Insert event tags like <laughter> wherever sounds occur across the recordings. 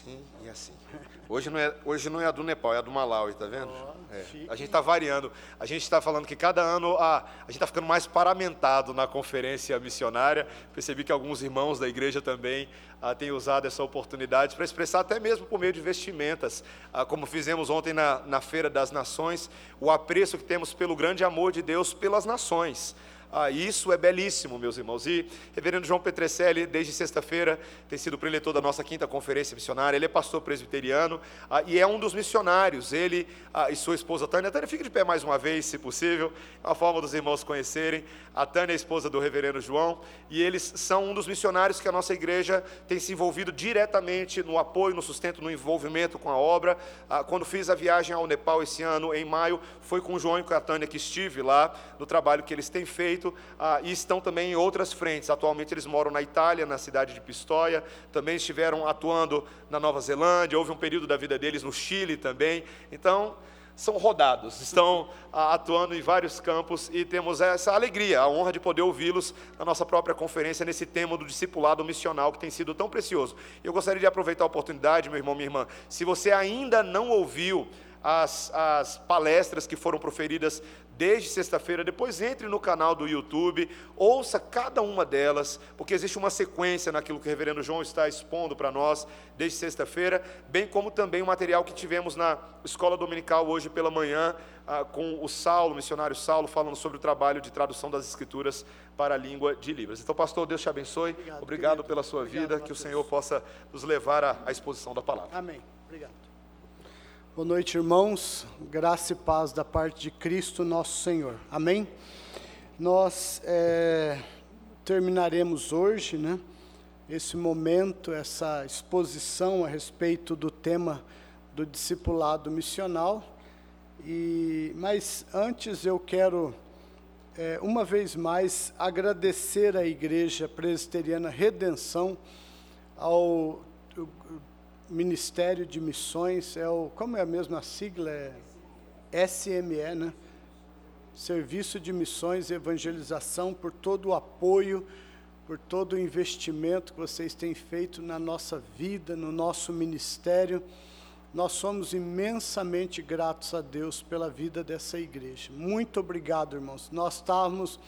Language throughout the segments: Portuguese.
assim e assim. Hoje não é, hoje não é a do Nepal, é a do Malawi, tá vendo? É. A gente está variando. A gente está falando que cada ano a, a gente está ficando mais paramentado na conferência missionária. Percebi que alguns irmãos da igreja também ah, têm usado essa oportunidade para expressar, até mesmo por meio de vestimentas, ah, como fizemos ontem na, na Feira das Nações, o apreço que temos pelo grande amor de Deus pelas nações. Ah, isso é belíssimo, meus irmãos. E reverendo João Petrecelli, desde sexta-feira, tem sido preletor da nossa quinta conferência missionária. Ele é pastor presbiteriano ah, e é um dos missionários. Ele ah, e sua esposa Tânia. Tânia, fique de pé mais uma vez, se possível. É uma forma dos irmãos conhecerem. A Tânia é a esposa do reverendo João. E eles são um dos missionários que a nossa igreja tem se envolvido diretamente no apoio, no sustento, no envolvimento com a obra. Ah, quando fiz a viagem ao Nepal esse ano, em maio, foi com o João e com a Tânia que estive lá no trabalho que eles têm feito ah, e estão também em outras frentes. Atualmente eles moram na Itália, na cidade de Pistoia, também estiveram atuando na Nova Zelândia, houve um período da vida deles no Chile também. Então, são rodados, estão ah, atuando em vários campos e temos essa alegria, a honra de poder ouvi-los na nossa própria conferência nesse tema do discipulado missional que tem sido tão precioso. Eu gostaria de aproveitar a oportunidade, meu irmão, minha irmã, se você ainda não ouviu as, as palestras que foram proferidas desde sexta-feira. Depois entre no canal do YouTube, ouça cada uma delas, porque existe uma sequência naquilo que o reverendo João está expondo para nós desde sexta-feira, bem como também o material que tivemos na escola dominical hoje pela manhã, ah, com o Saulo, o missionário Saulo, falando sobre o trabalho de tradução das Escrituras para a língua de Libras. Então, pastor, Deus te abençoe. Obrigado, Obrigado pela sua Obrigado, vida, Mateus. que o Senhor possa nos levar à, à exposição da palavra. Amém. Obrigado. Boa noite, irmãos. Graça e paz da parte de Cristo, nosso Senhor. Amém? Nós é, terminaremos hoje, né? Esse momento, essa exposição a respeito do tema do discipulado missional. E, mas antes eu quero, é, uma vez mais, agradecer à Igreja Presbiteriana Redenção, ao Ministério de Missões, é o, como é a mesma sigla? É SME, né? Serviço de Missões e Evangelização, por todo o apoio, por todo o investimento que vocês têm feito na nossa vida, no nosso ministério. Nós somos imensamente gratos a Deus pela vida dessa igreja. Muito obrigado, irmãos. Nós estávamos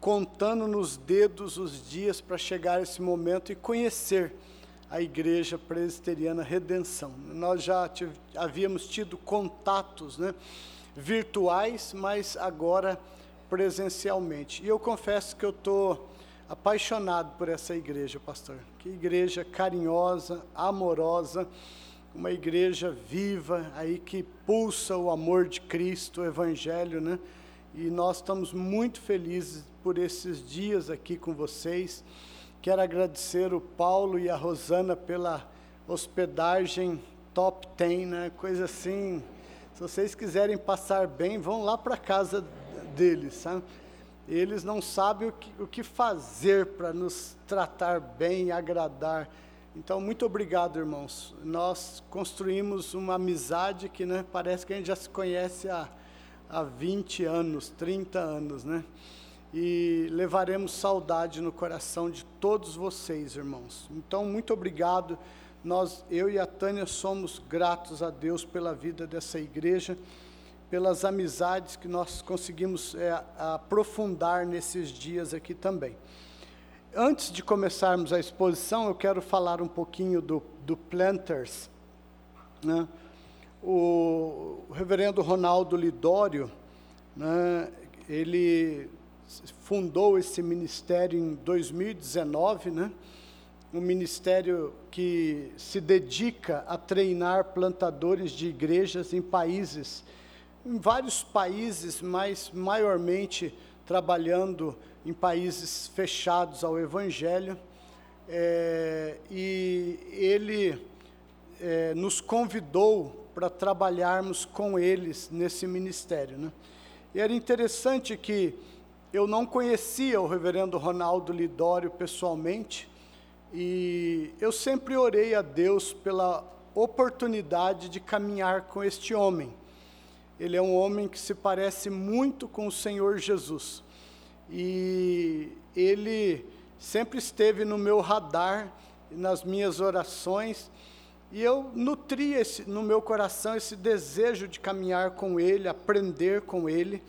contando nos dedos os dias para chegar a esse momento e conhecer a Igreja Presbiteriana Redenção. Nós já havíamos tido contatos né, virtuais, mas agora presencialmente. E eu confesso que eu estou apaixonado por essa igreja, pastor. Que igreja carinhosa, amorosa, uma igreja viva, aí que pulsa o amor de Cristo, o Evangelho, né? E nós estamos muito felizes por esses dias aqui com vocês. Quero agradecer o Paulo e a Rosana pela hospedagem top 10, né? Coisa assim. Se vocês quiserem passar bem, vão lá para casa deles, sabe? Eles não sabem o que, o que fazer para nos tratar bem e agradar. Então, muito obrigado, irmãos. Nós construímos uma amizade que né, parece que a gente já se conhece há, há 20 anos, 30 anos, né? E levaremos saudade no coração de todos vocês, irmãos. Então, muito obrigado. Nós, eu e a Tânia, somos gratos a Deus pela vida dessa igreja, pelas amizades que nós conseguimos é, aprofundar nesses dias aqui também. Antes de começarmos a exposição, eu quero falar um pouquinho do, do Planters. Né? O, reverendo Ronaldo Lidório, né, ele fundou esse ministério em 2019, né? um ministério que se dedica a treinar plantadores de igrejas em países, em vários países, mas maiormente trabalhando em países fechados ao Evangelho. É, e ele é, nos convidou para trabalharmos com eles nesse ministério. Né? E era interessante que eu não conhecia o reverendo Ronaldo Lidório pessoalmente, e eu sempre orei a Deus pela oportunidade de caminhar com este homem. Ele é um homem que se parece muito com o Senhor Jesus. E ele sempre esteve no meu radar, nas minhas orações, E eu nutri esse, no meu coração esse desejo de caminhar com ele, aprender com ele.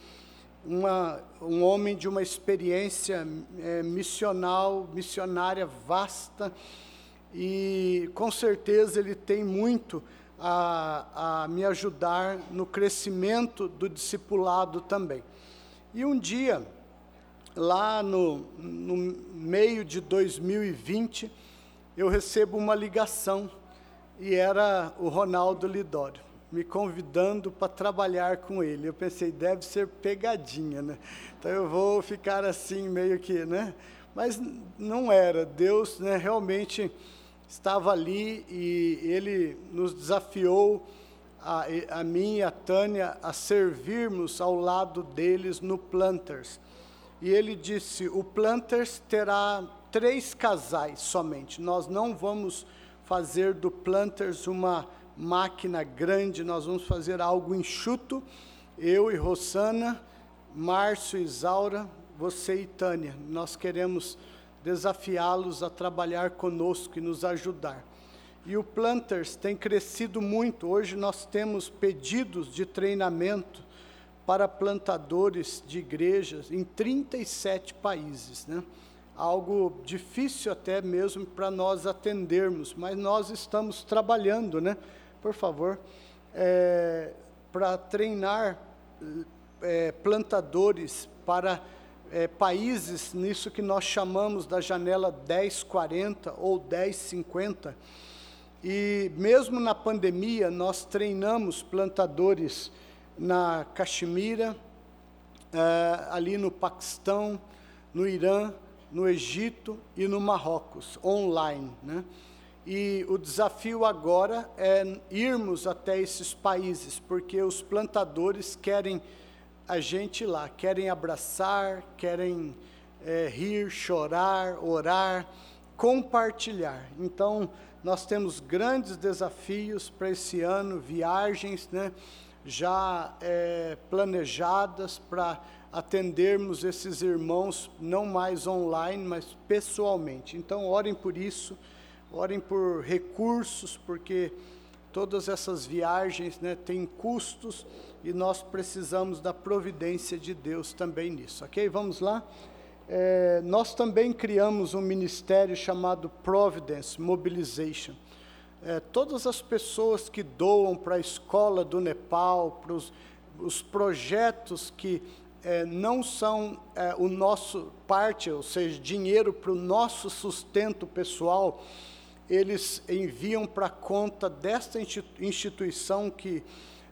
Uma, um homem de uma experiência é, missional, missionária vasta, e com certeza ele tem muito a, a me ajudar no crescimento do discipulado também. E um dia, lá no, no meio de 2020, eu recebo uma ligação e era o Ronaldo Lidório me convidando para trabalhar com ele. Eu pensei, deve ser pegadinha, né? Então eu vou ficar assim meio que, né? Mas não era. Deus, né, realmente estava ali e ele nos desafiou a, a mim e a Tânia a servirmos ao lado deles no Planters. E ele disse: "O Planters terá três casais somente. Nós não vamos fazer do Planters uma máquina grande, nós vamos fazer algo enxuto. Eu e Rosana, Márcio e Isaura, você e Tânia. Nós queremos desafiá-los a trabalhar conosco e nos ajudar. E o Planters tem crescido muito. Hoje nós temos pedidos de treinamento para plantadores de igrejas em 37 países, né? algo difícil até mesmo para nós atendermos, mas nós estamos trabalhando, né? Por favor, é, para treinar é, plantadores para é, países nisso que nós chamamos da janela 1040 ou 1050. E mesmo na pandemia, nós treinamos plantadores na Caxemira, é, ali no Paquistão, no Irã, no Egito e no Marrocos, online. Né? E o desafio agora é irmos até esses países, porque os plantadores querem a gente lá, querem abraçar, querem é, rir, chorar, orar, compartilhar. Então, nós temos grandes desafios para esse ano, viagens né, já é, planejadas para atendermos esses irmãos, não mais online, mas pessoalmente. Então, orem por isso, orem por recursos, porque todas essas viagens né, têm custos e nós precisamos da providência de Deus também nisso, ok? Vamos lá? É, nós também criamos um ministério chamado Providence Mobilization. É, todas as pessoas que doam para a escola do Nepal, para os, os projetos que é, não são é, o nosso parte, ou seja, dinheiro para o nosso sustento pessoal, eles enviam para conta desta instituição que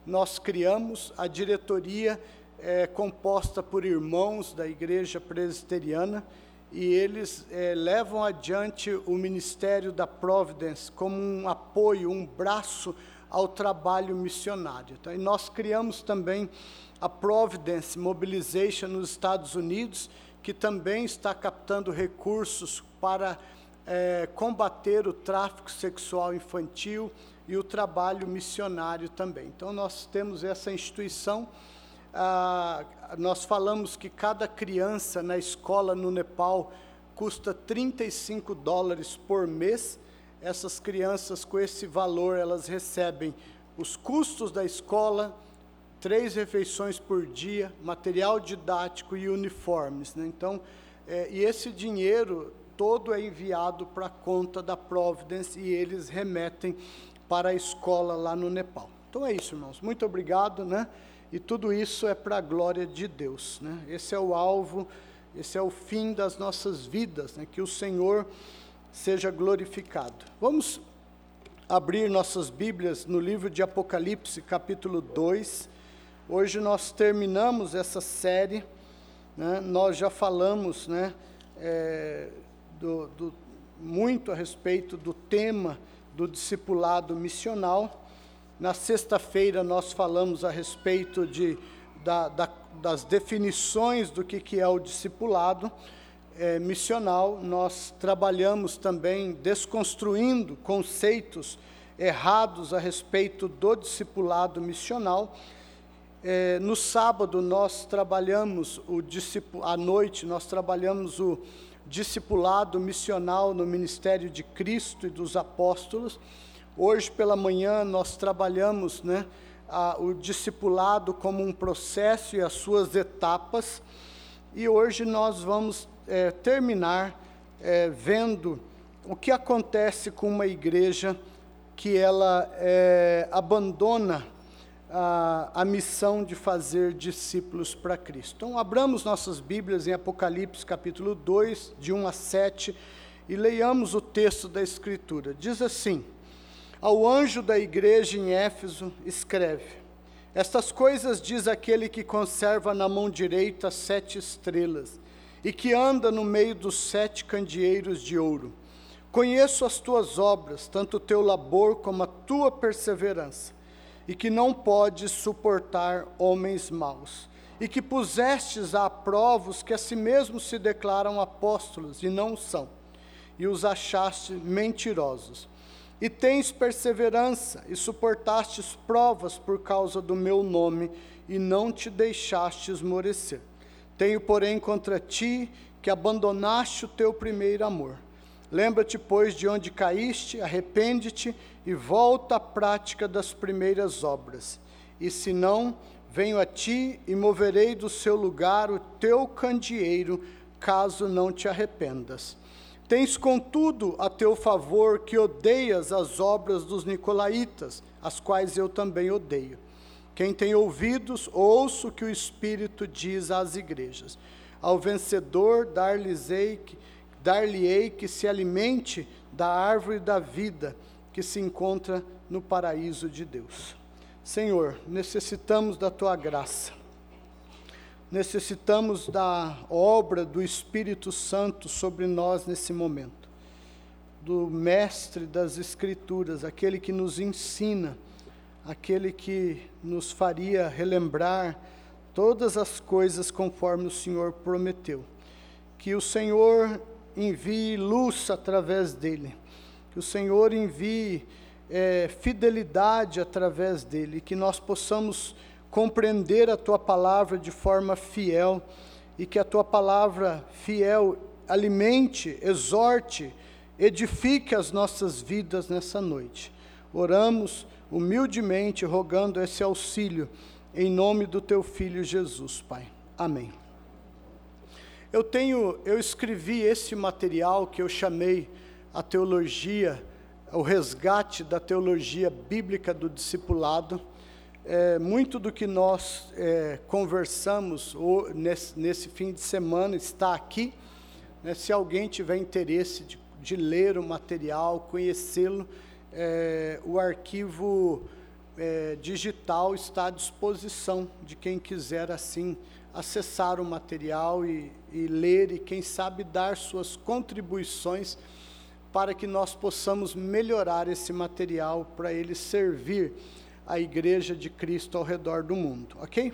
nós criamos, a diretoria é composta por irmãos da igreja presbiteriana, e eles é, levam adiante o ministério da Providence como um apoio, um braço ao trabalho missionário. Então, e nós criamos também a Providence Mobilization nos Estados Unidos, que também está captando recursos para é, combater o tráfico sexual infantil e o trabalho missionário também. Então, nós temos essa instituição. Ah, nós falamos que cada criança na escola no Nepal custa 35 dólares por mês. Essas crianças, com esse valor, elas recebem os custos da escola, três refeições por dia, material didático e uniformes. Né? Então, é, e esse dinheiro todo é enviado para a conta da Providence e eles remetem para a escola lá no Nepal. Então é isso, irmãos. Muito obrigado, né? E tudo isso é para a glória de Deus, né? Esse é o alvo, esse é o fim das nossas vidas, né? Que o Senhor seja glorificado. Vamos abrir nossas Bíblias no livro de Apocalipse, capítulo 2. Hoje nós terminamos essa série, né? nós já falamos né, é, do, do, muito a respeito do tema do discipulado missional. Na sexta-feira nós falamos a respeito de, da, da, das definições do que, que é o discipulado é, missional. Nós trabalhamos também desconstruindo conceitos errados a respeito do discipulado missional. É, no sábado nós trabalhamos o à noite nós trabalhamos o discipulado missional no ministério de Cristo e dos apóstolos. Hoje pela manhã nós trabalhamos né, a, o discipulado como um processo e as suas etapas, e hoje nós vamos é, terminar é, vendo o que acontece com uma igreja que ela é, abandona a, a missão de fazer discípulos para Cristo. Então, abramos nossas Bíblias em Apocalipse capítulo 2, de 1 a 7, e leiamos o texto da Escritura. Diz assim: ao anjo da igreja em Éfeso, escreve: Estas coisas diz aquele que conserva na mão direita sete estrelas e que anda no meio dos sete candeeiros de ouro. Conheço as tuas obras, tanto o teu labor como a tua perseverança, e que não podes suportar homens maus, e que pusestes à prova os que a si mesmos se declaram apóstolos e não são, e os achaste mentirosos e tens perseverança, e suportastes provas por causa do meu nome, e não te deixaste esmorecer. Tenho, porém, contra ti que abandonaste o teu primeiro amor. Lembra-te, pois, de onde caíste, arrepende-te e volta à prática das primeiras obras. E se não, venho a ti e moverei do seu lugar o teu candeeiro, caso não te arrependas. Tens, contudo, a teu favor que odeias as obras dos nicolaítas, as quais eu também odeio. Quem tem ouvidos, ouça o que o Espírito diz às igrejas. Ao vencedor dar-lhe-ei dar que se alimente da árvore da vida que se encontra no paraíso de Deus. Senhor, necessitamos da tua graça necessitamos da obra do Espírito Santo sobre nós nesse momento, do Mestre das Escrituras, aquele que nos ensina, aquele que nos faria relembrar todas as coisas conforme o Senhor prometeu. Que o Senhor envie luz através dele, que o Senhor envie é, fidelidade através dele, que nós possamos compreender a tua palavra de forma fiel e que a tua palavra fiel alimente, exorte, edifique as nossas vidas nessa noite. Oramos humildemente, rogando esse auxílio em nome do teu filho Jesus, Pai. Amém. Eu tenho, eu escrevi esse material que eu chamei a teologia, o resgate da teologia bíblica do discipulado é, muito do que nós é, conversamos ou, nesse, nesse, fim de semana está aqui. Né, se alguém tiver interesse de, de ler o material, conhecê-lo, é, o arquivo é, digital está à disposição de quem quiser assim acessar o material e, e ler e quem sabe dar suas contribuições para que nós possamos melhorar esse material para ele servir a igreja de Cristo ao redor do mundo, ok?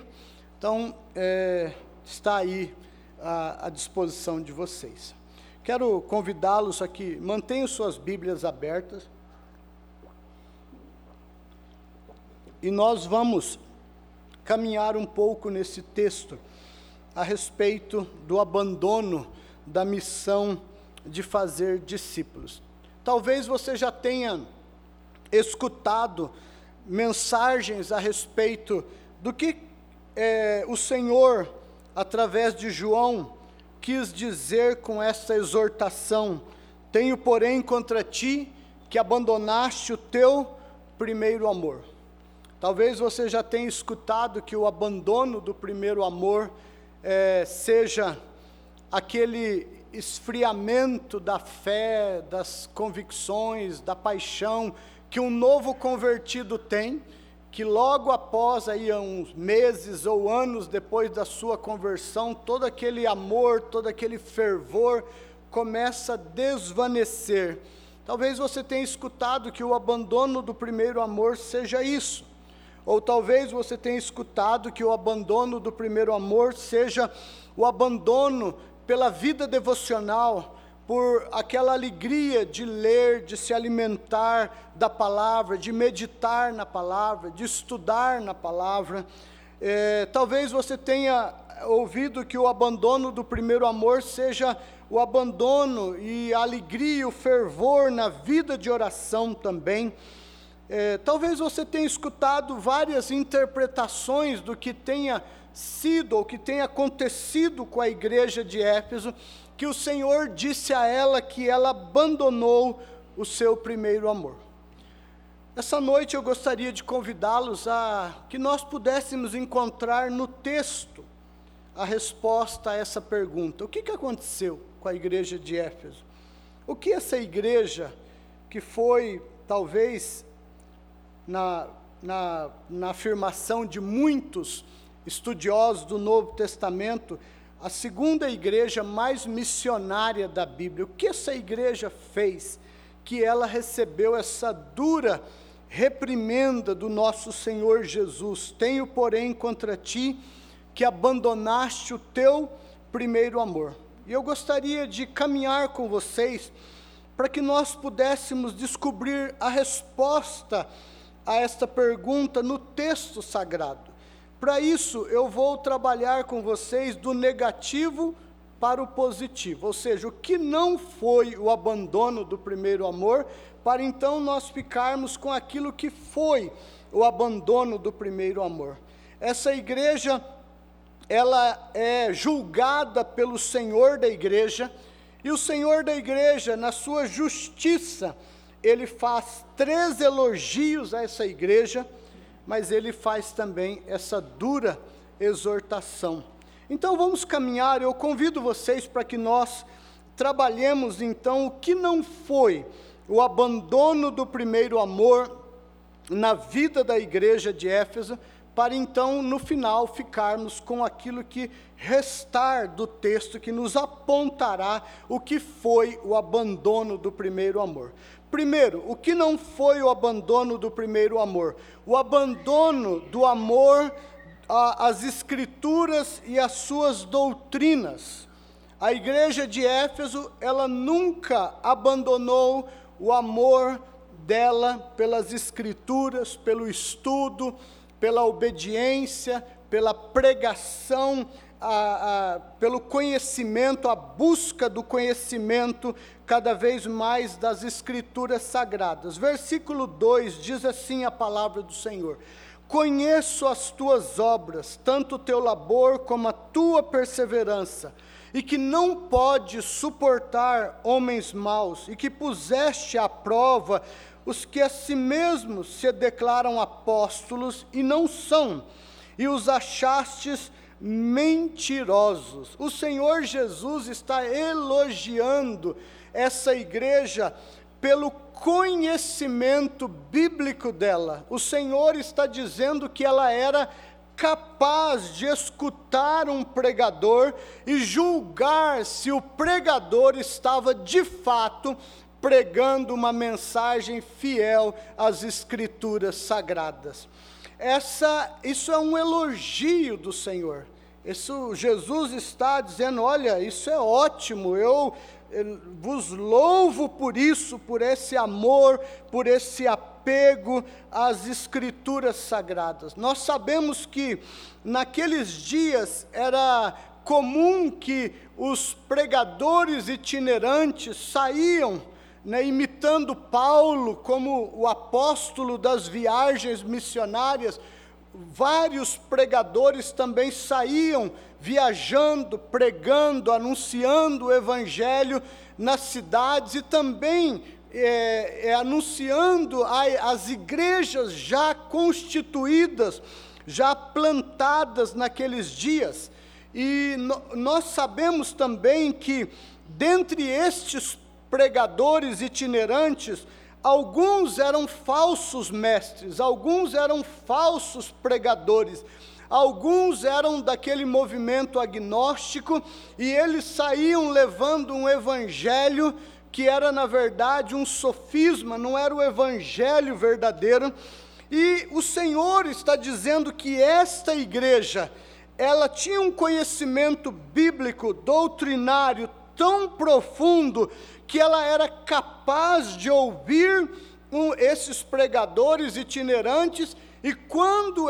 Então, é, está aí à, à disposição de vocês. Quero convidá-los aqui, mantenham suas Bíblias abertas. E nós vamos caminhar um pouco nesse texto a respeito do abandono da missão de fazer discípulos. Talvez você já tenha escutado mensagens a respeito do que é, o Senhor, através de João, quis dizer com essa exortação: Tenho, porém, contra ti que abandonaste o teu primeiro amor. Talvez você já tenha escutado que o abandono do primeiro amor é, seja aquele esfriamento da fé, das convicções, da paixão que um novo convertido tem, que logo após aí uns meses ou anos depois da sua conversão, todo aquele amor, todo aquele fervor começa a desvanecer. Talvez você tenha escutado que o abandono do primeiro amor seja isso. Ou talvez você tenha escutado que o abandono do primeiro amor seja o abandono pela vida devocional, por aquela alegria de ler, de se alimentar da palavra, de meditar na palavra, de estudar na palavra. É, talvez você tenha ouvido que o abandono do primeiro amor seja o abandono e a alegria, o fervor na vida de oração também. É, talvez você tenha escutado várias interpretações do que tenha sido ou que tenha acontecido com a igreja de Éfeso, que o Senhor disse a ela que ela abandonou o seu primeiro amor. Essa noite eu gostaria de convidá-los a que nós pudéssemos encontrar no texto a resposta a essa pergunta: o que, que aconteceu com a igreja de Éfeso? O que essa igreja, que foi talvez na, na, na afirmação de muitos estudiosos do Novo Testamento, a segunda igreja mais missionária da Bíblia. O que essa igreja fez que ela recebeu essa dura reprimenda do nosso Senhor Jesus? Tenho, porém, contra ti que abandonaste o teu primeiro amor. E eu gostaria de caminhar com vocês para que nós pudéssemos descobrir a resposta a esta pergunta no texto sagrado. Para isso, eu vou trabalhar com vocês do negativo para o positivo, ou seja, o que não foi o abandono do primeiro amor, para então nós ficarmos com aquilo que foi o abandono do primeiro amor. Essa igreja, ela é julgada pelo Senhor da igreja, e o Senhor da igreja, na sua justiça, ele faz três elogios a essa igreja, mas ele faz também essa dura exortação. Então vamos caminhar, eu convido vocês para que nós trabalhemos então o que não foi o abandono do primeiro amor na vida da igreja de Éfeso, para então, no final, ficarmos com aquilo que restar do texto que nos apontará o que foi o abandono do primeiro amor. Primeiro, o que não foi o abandono do primeiro amor? O abandono do amor às Escrituras e às suas doutrinas. A igreja de Éfeso, ela nunca abandonou o amor dela pelas Escrituras, pelo estudo, pela obediência, pela pregação, a, a, pelo conhecimento, a busca do conhecimento cada vez mais das Escrituras Sagradas. Versículo 2 diz assim a palavra do Senhor: Conheço as tuas obras, tanto o teu labor como a tua perseverança, e que não podes suportar homens maus, e que puseste à prova os que a si mesmos se declaram apóstolos e não são, e os achastes mentirosos. O Senhor Jesus está elogiando essa igreja pelo conhecimento bíblico dela. O Senhor está dizendo que ela era capaz de escutar um pregador e julgar se o pregador estava de fato pregando uma mensagem fiel às escrituras sagradas. Essa, isso é um elogio do Senhor. Isso Jesus está dizendo, olha, isso é ótimo. Eu, eu vos louvo por isso, por esse amor, por esse apego às escrituras sagradas. Nós sabemos que naqueles dias era comum que os pregadores itinerantes saíam né, imitando Paulo como o apóstolo das viagens missionárias, vários pregadores também saíam viajando, pregando, anunciando o evangelho nas cidades e também é, é, anunciando a, as igrejas já constituídas, já plantadas naqueles dias. E no, nós sabemos também que, dentre estes pregadores itinerantes, alguns eram falsos mestres, alguns eram falsos pregadores, alguns eram daquele movimento agnóstico e eles saíam levando um evangelho que era na verdade um sofisma, não era o evangelho verdadeiro. E o Senhor está dizendo que esta igreja, ela tinha um conhecimento bíblico, doutrinário tão profundo que ela era capaz de ouvir um, esses pregadores itinerantes, e quando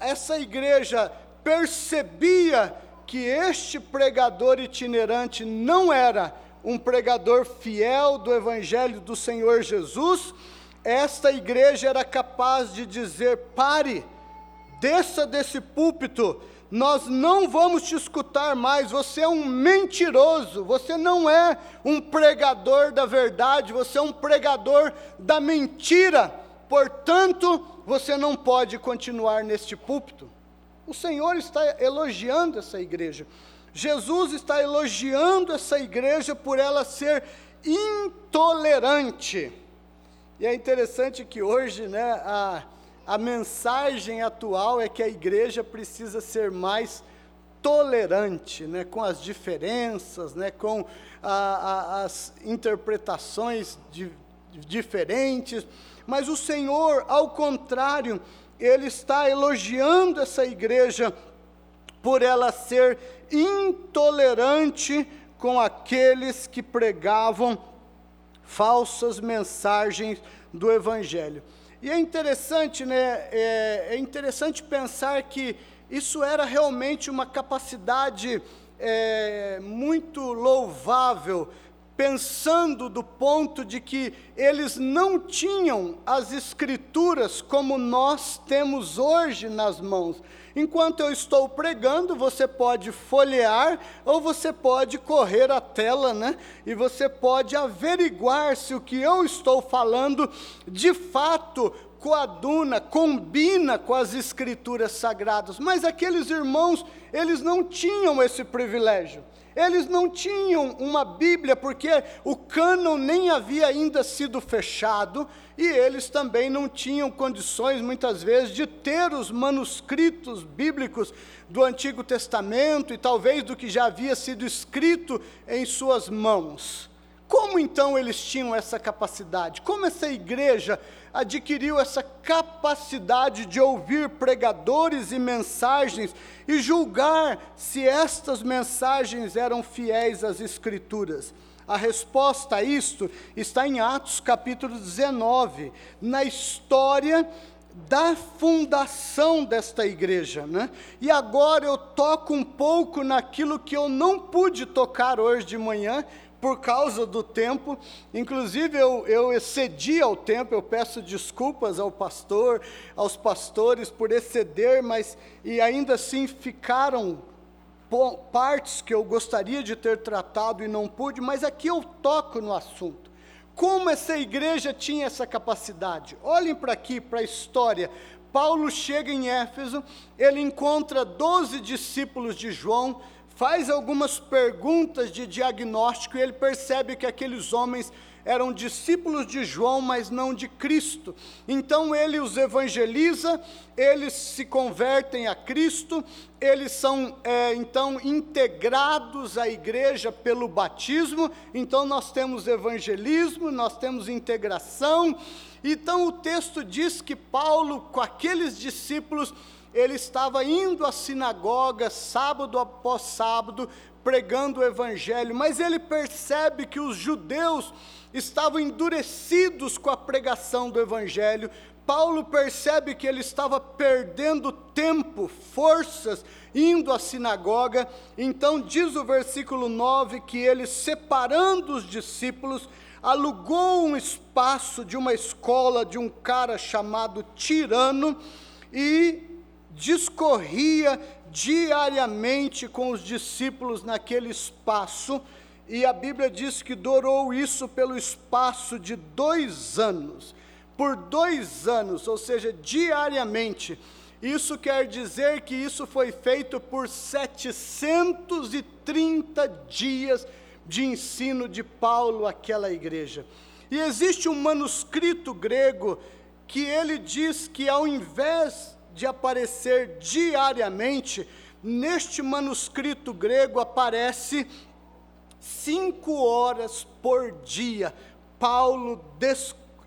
essa igreja percebia que este pregador itinerante não era um pregador fiel do Evangelho do Senhor Jesus, esta igreja era capaz de dizer: pare, desça desse púlpito, nós não vamos te escutar mais, você é um mentiroso, você não é um pregador da verdade, você é um pregador da mentira, portanto, você não pode continuar neste púlpito. O Senhor está elogiando essa igreja. Jesus está elogiando essa igreja por ela ser intolerante. E é interessante que hoje, né, a, a mensagem atual é que a igreja precisa ser mais tolerante, né, com as diferenças, né, com a, a, as interpretações de, diferentes, mas o Senhor, ao contrário, Ele está elogiando essa igreja por ela ser intolerante com aqueles que pregavam falsas mensagens do Evangelho. E é interessante, né? É, é interessante pensar que isso era realmente uma capacidade é, muito louvável, pensando do ponto de que eles não tinham as escrituras como nós temos hoje nas mãos. Enquanto eu estou pregando, você pode folhear ou você pode correr a tela, né? E você pode averiguar se o que eu estou falando de fato coaduna, combina com as escrituras sagradas. Mas aqueles irmãos, eles não tinham esse privilégio. Eles não tinham uma Bíblia, porque o cânon nem havia ainda sido fechado, e eles também não tinham condições, muitas vezes, de ter os manuscritos bíblicos do Antigo Testamento e talvez do que já havia sido escrito em suas mãos. Como então eles tinham essa capacidade? Como essa igreja adquiriu essa capacidade de ouvir pregadores e mensagens e julgar se estas mensagens eram fiéis às Escrituras? A resposta a isto está em Atos capítulo 19, na história da fundação desta igreja, né? E agora eu toco um pouco naquilo que eu não pude tocar hoje de manhã, por causa do tempo. Inclusive, eu, eu excedi ao tempo, eu peço desculpas ao pastor, aos pastores por exceder, mas e ainda assim ficaram partes que eu gostaria de ter tratado e não pude, mas aqui eu toco no assunto. Como essa igreja tinha essa capacidade? Olhem para aqui, para a história. Paulo chega em Éfeso, ele encontra doze discípulos de João, faz algumas perguntas de diagnóstico e ele percebe que aqueles homens eram discípulos de João, mas não de Cristo. Então ele os evangeliza, eles se convertem a Cristo, eles são é, então integrados à igreja pelo batismo. Então nós temos evangelismo, nós temos integração. Então o texto diz que Paulo, com aqueles discípulos, ele estava indo à sinagoga sábado após sábado, pregando o evangelho, mas ele percebe que os judeus estavam endurecidos com a pregação do Evangelho. Paulo percebe que ele estava perdendo tempo, forças, indo à sinagoga. Então, diz o versículo 9 que ele, separando os discípulos, alugou um espaço de uma escola de um cara chamado Tirano e discorria diariamente com os discípulos naquele espaço e a Bíblia diz que durou isso pelo espaço de dois anos. Por dois anos, ou seja, diariamente. Isso quer dizer que isso foi feito por 730 dias de ensino de Paulo àquela igreja. E existe um manuscrito grego que ele diz que ao invés de aparecer diariamente, neste manuscrito grego aparece cinco horas por dia, Paulo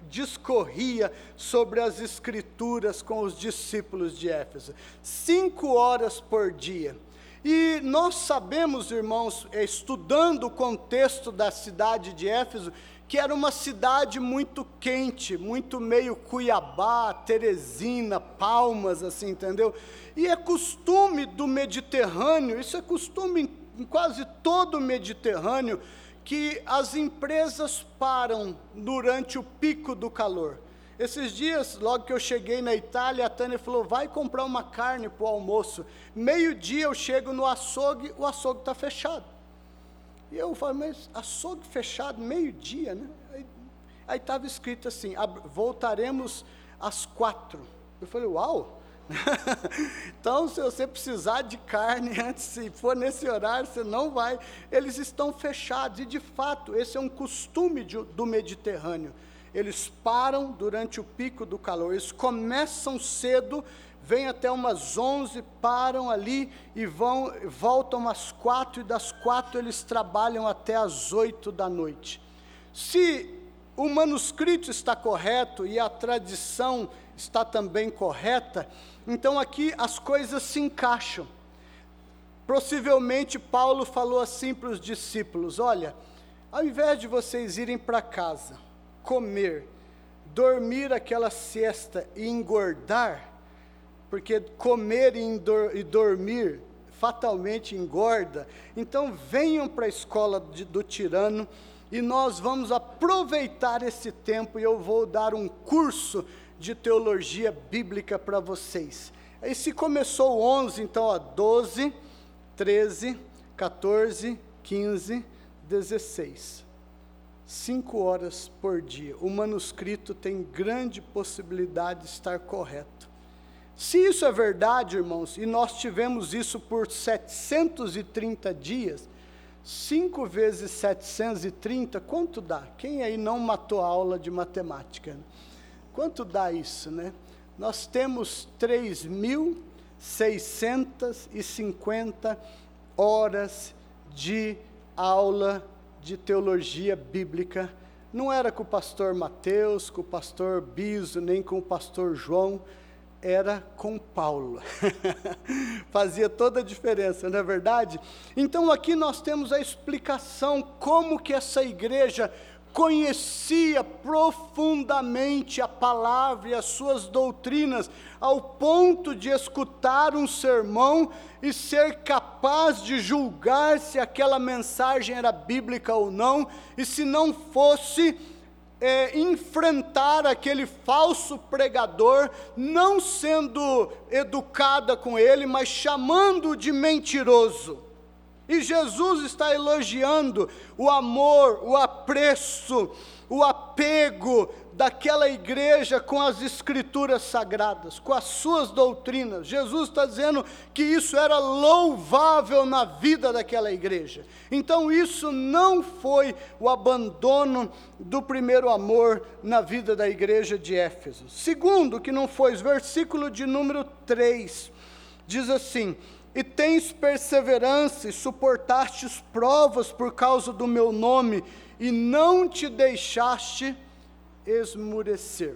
discorria sobre as Escrituras com os discípulos de Éfeso. Cinco horas por dia. E nós sabemos, irmãos, estudando o contexto da cidade de Éfeso, que era uma cidade muito quente, muito meio Cuiabá, Teresina, Palmas, assim, entendeu? E é costume do Mediterrâneo, isso é costume em quase todo o Mediterrâneo, que as empresas param durante o pico do calor. Esses dias, logo que eu cheguei na Itália, a Tânia falou: vai comprar uma carne para o almoço. Meio-dia eu chego no açougue, o açougue está fechado. E eu falei, mas açougue fechado, meio-dia, né? Aí estava escrito assim: voltaremos às quatro. Eu falei, uau! <laughs> então, se você precisar de carne <laughs> antes, se for nesse horário, você não vai. Eles estão fechados, e de fato, esse é um costume de, do Mediterrâneo. Eles param durante o pico do calor, eles começam cedo, vêm até umas 11, param ali e vão, voltam às quatro, e das quatro eles trabalham até às oito da noite. Se o manuscrito está correto e a tradição está também correta, então aqui as coisas se encaixam. Possivelmente Paulo falou assim para os discípulos: olha, ao invés de vocês irem para casa, comer, dormir aquela siesta e engordar, porque comer e, e dormir fatalmente engorda, então venham para a escola de, do tirano e nós vamos aproveitar esse tempo e eu vou dar um curso de teologia bíblica para vocês. Aí se começou 11, então ó, 12, 13, 14, 15, 16. Cinco horas por dia. O manuscrito tem grande possibilidade de estar correto. Se isso é verdade, irmãos, e nós tivemos isso por 730 dias, 5 vezes 730, quanto dá? Quem aí não matou a aula de matemática? Quanto dá isso, né? Nós temos 3.650 horas de aula de teologia bíblica. Não era com o pastor Mateus, com o pastor Biso, nem com o pastor João, era com Paulo. <laughs> Fazia toda a diferença, não é verdade? Então aqui nós temos a explicação como que essa igreja conhecia profundamente a palavra e as suas doutrinas, ao ponto de escutar um sermão e ser capaz de julgar se aquela mensagem era bíblica ou não, e se não fosse, é, enfrentar aquele falso pregador, não sendo educada com ele, mas chamando-o de mentiroso. E Jesus está elogiando o amor, o apreço, o apego daquela igreja com as escrituras sagradas, com as suas doutrinas. Jesus está dizendo que isso era louvável na vida daquela igreja. Então, isso não foi o abandono do primeiro amor na vida da igreja de Éfeso. Segundo, que não foi, versículo de número 3, diz assim e tens perseverança e suportastes provas por causa do meu nome, e não te deixaste esmurecer.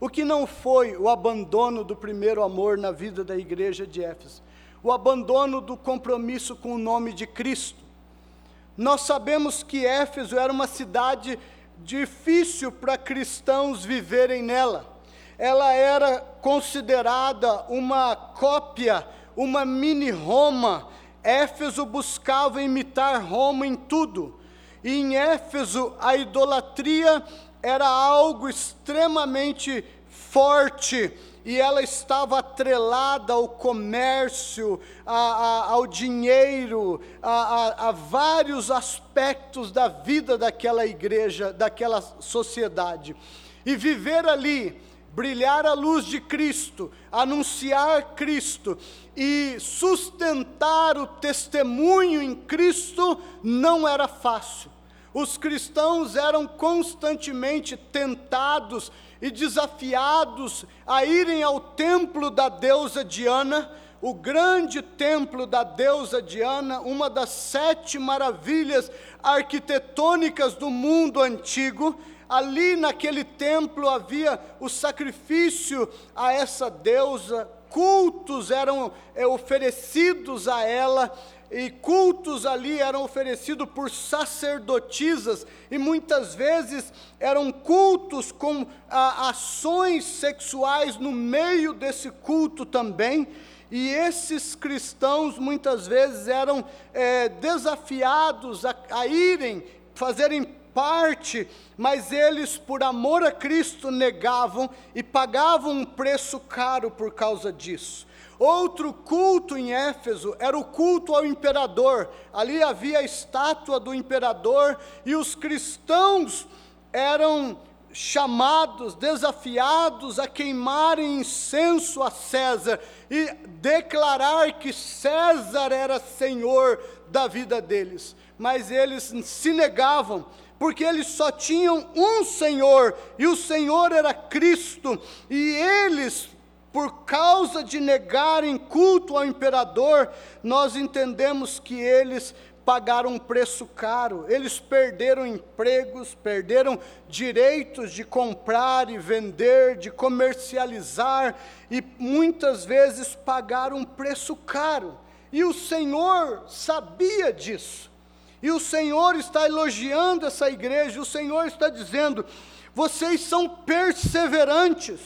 O que não foi o abandono do primeiro amor na vida da igreja de Éfeso, o abandono do compromisso com o nome de Cristo. Nós sabemos que Éfeso era uma cidade difícil para cristãos viverem nela. Ela era considerada uma cópia uma mini Roma. Éfeso buscava imitar Roma em tudo. E em Éfeso a idolatria era algo extremamente forte e ela estava atrelada ao comércio, a, a, ao dinheiro, a, a, vários aspectos da vida daquela igreja, daquela sociedade. E viver ali brilhar a luz de Cristo, anunciar Cristo e sustentar o testemunho em Cristo não era fácil. Os cristãos eram constantemente tentados e desafiados a irem ao templo da deusa Diana, o grande templo da deusa Diana, uma das sete maravilhas arquitetônicas do mundo antigo, Ali naquele templo havia o sacrifício a essa deusa, cultos eram é, oferecidos a ela, e cultos ali eram oferecidos por sacerdotisas, e muitas vezes eram cultos com a, ações sexuais no meio desse culto também. E esses cristãos muitas vezes eram é, desafiados a, a irem, fazerem parte, mas eles, por amor a Cristo, negavam e pagavam um preço caro por causa disso. Outro culto em Éfeso era o culto ao imperador. Ali havia a estátua do imperador e os cristãos eram chamados, desafiados a queimarem incenso a César e declarar que César era senhor da vida deles. Mas eles se negavam, porque eles só tinham um Senhor, e o Senhor era Cristo, e eles, por causa de negarem culto ao imperador, nós entendemos que eles pagaram um preço caro, eles perderam empregos, perderam direitos de comprar e vender, de comercializar, e muitas vezes pagaram um preço caro. E o Senhor sabia disso. E o Senhor está elogiando essa igreja, o Senhor está dizendo: vocês são perseverantes,